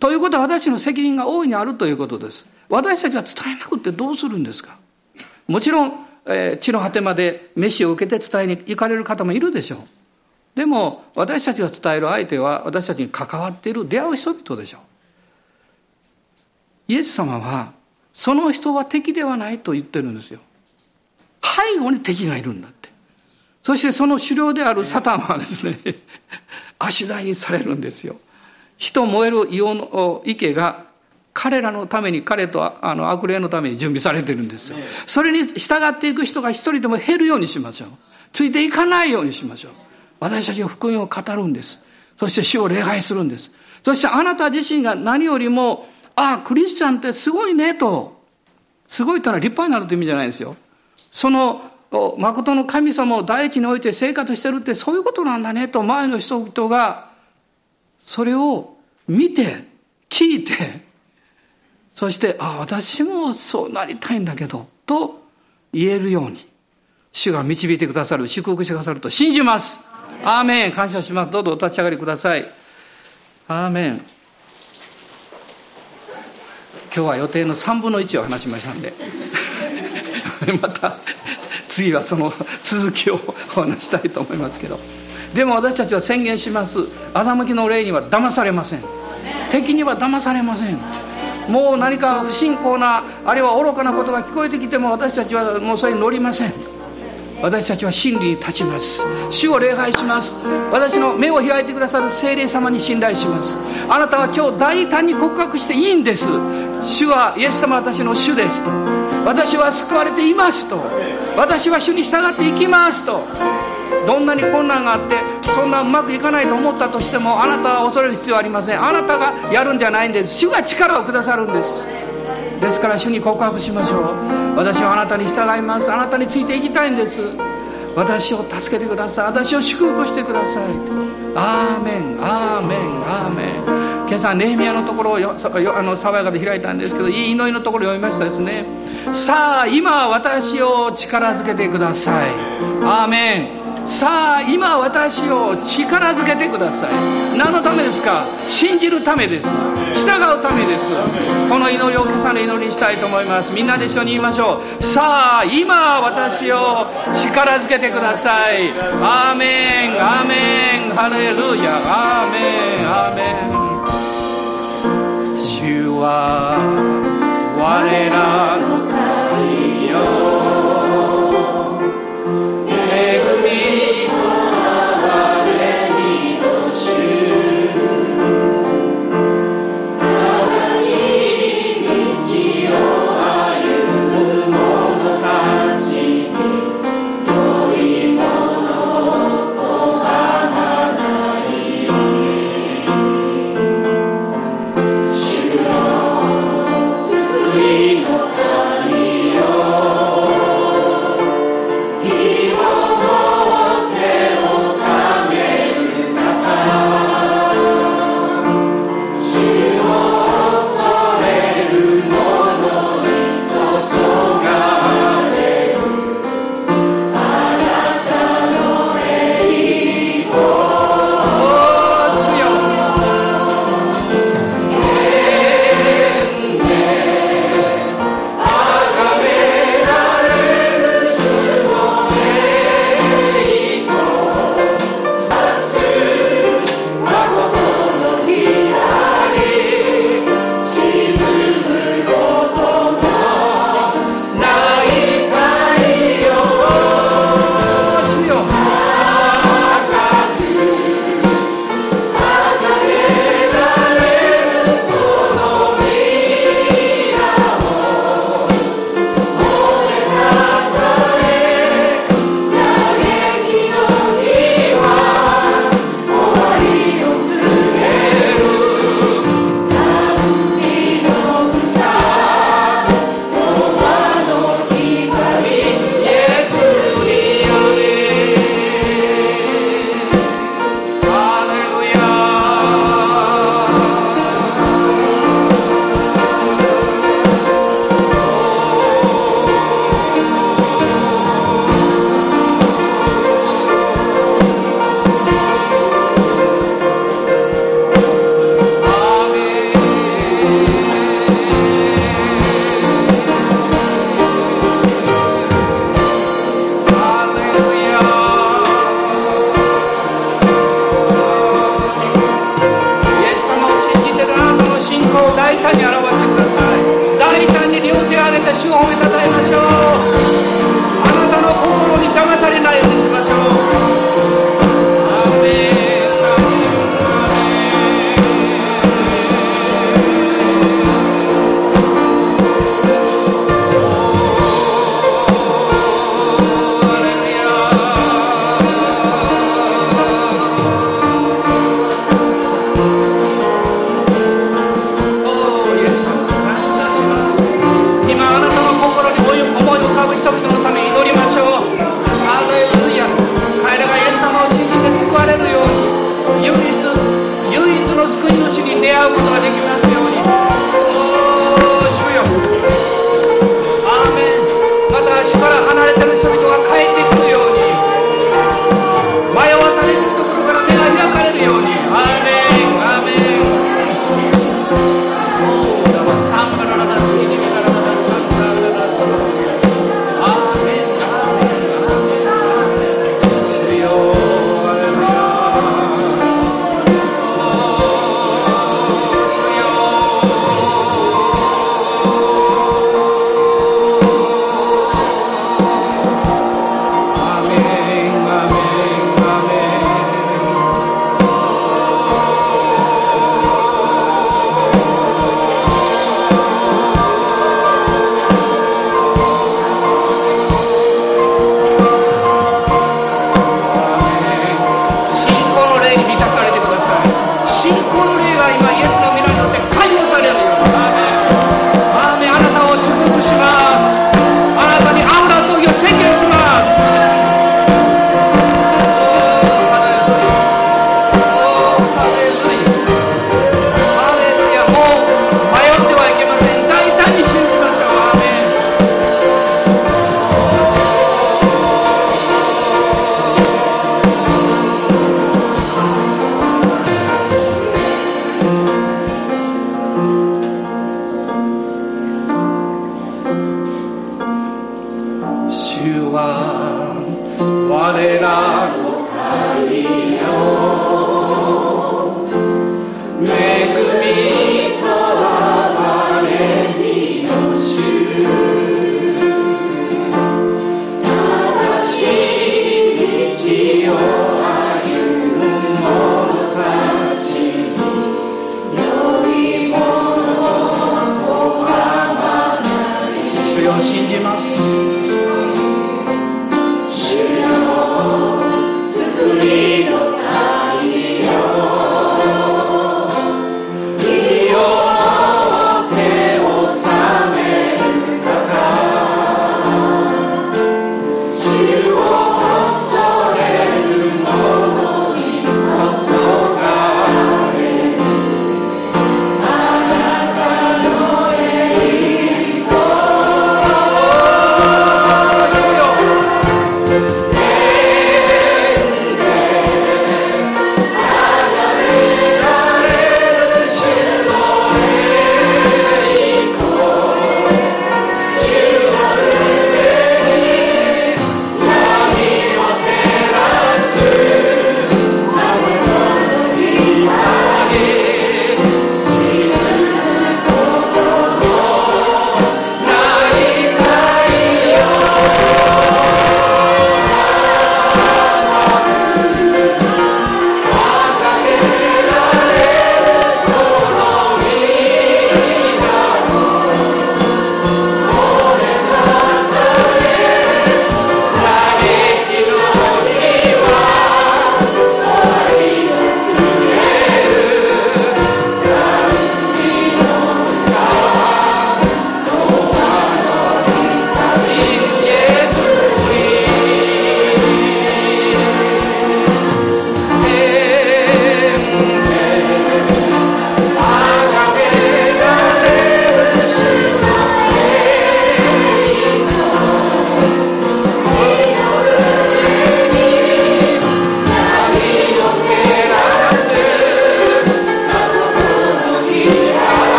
ということは私の責任が大いにあるということです。私たちは伝えなくてどうするんですかもちろん、えー、地の果てまで飯を受けて伝えに行かれる方もいるでしょう。でも私たちが伝える相手は私たちに関わっている出会う人々でしょう。イエス様はその人は敵ではないと言ってるんですよ。背後に敵がいるんだって。そしてその狩猟であるサタンはですね、足台にされるんですよ。人燃える硫黄の池が彼らのために彼とあの悪霊のために準備されてるんですよ。それに従っていく人が一人でも減るようにしましょう。ついていかないようにしましょう。私たちが福音を語るんです。そして主を礼拝するんです。そしてあなた自身が何よりも、ああ、クリスチャンってすごいねと。すごいというのは立派になるという意味じゃないですよ。その、誠の神様を第一に置いて生活してるってそういうことなんだねと前の人々がそれを見て聞いてそしてああ私もそうなりたいんだけどと言えるように主が導いてくださる祝福してくださると信じますアーメン感謝しますどうぞお立ち上がりくださいアーメン今日は予定の3分の1を話しましたんで。また次はその続きをお話したいと思いますけど。でも私たちは宣言します。欺きの霊には騙されません。敵には騙されません。もう何か不信仰なあるいは愚かなことが聞こえてきても私たちはもうそれに乗りません。私たちは真理に立ちます。主を礼拝します。私の目を開いてくださる精霊様に信頼します。あなたは今日大胆に告白していいんです。主はイエス様私の主ですと。私は救われていますと。私は主に従っていきますと。どんなに困難があってそんなうまくいかないと思ったとしてもあなたは恐れる必要はありません。あなたがやるんじゃないんです。主が力をくださるんです。ですから主に告白しましょう。私はあなたに従います。あなたについていきたいんです。私を助けてください。私を祝福してください。アーメン。アーメン。アーメン。今朝ネヘミヤのところをよあの爽やかで開いたんですけどいい祈りのところを読みましたですね。さあ今私を力づけてください。アーメン。さあ今私を力づけてください。何のためですか？信じるためです。従うためです。この祈りを今朝の祈りにしたいと思います。みんなで一緒に言いましょう。さあ今私を力づけてください。アーメンアーメン。ハレルヤ。アーメンアーメン。主は我らの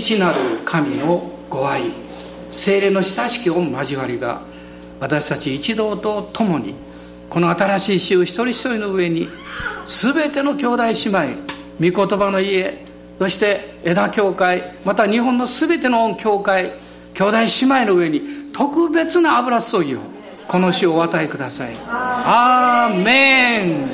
父なる神のご愛精霊の親しき御交わりが私たち一同と共にこの新しい週一人一人の上に全ての兄弟姉妹御言葉の家そして枝教会また日本の全ての教会兄弟姉妹の上に特別な油注ぎをこの週お与えください。アーメン。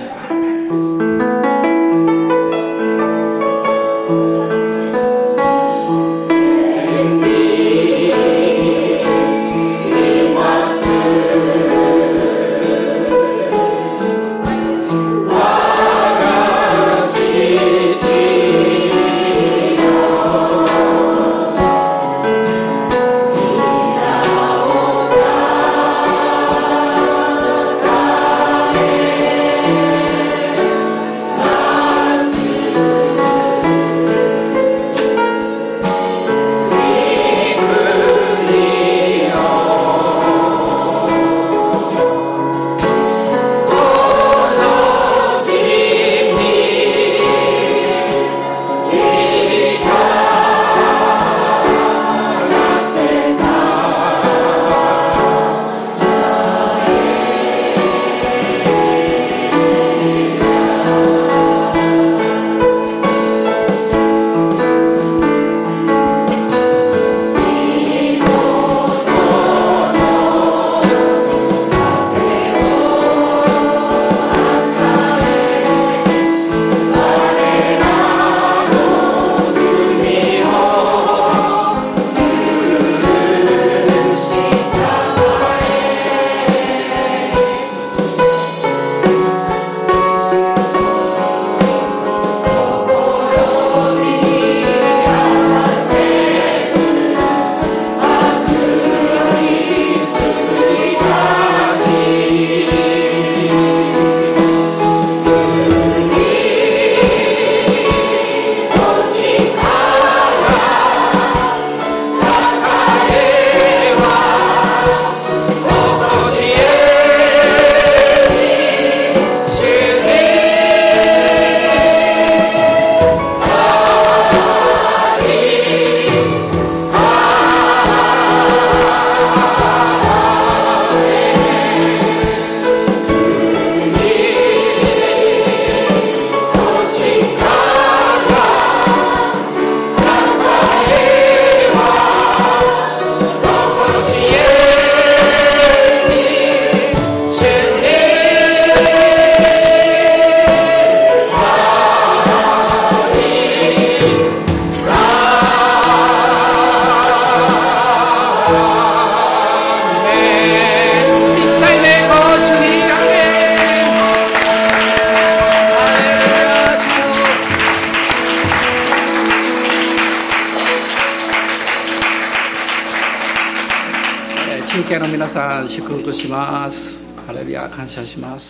謝します。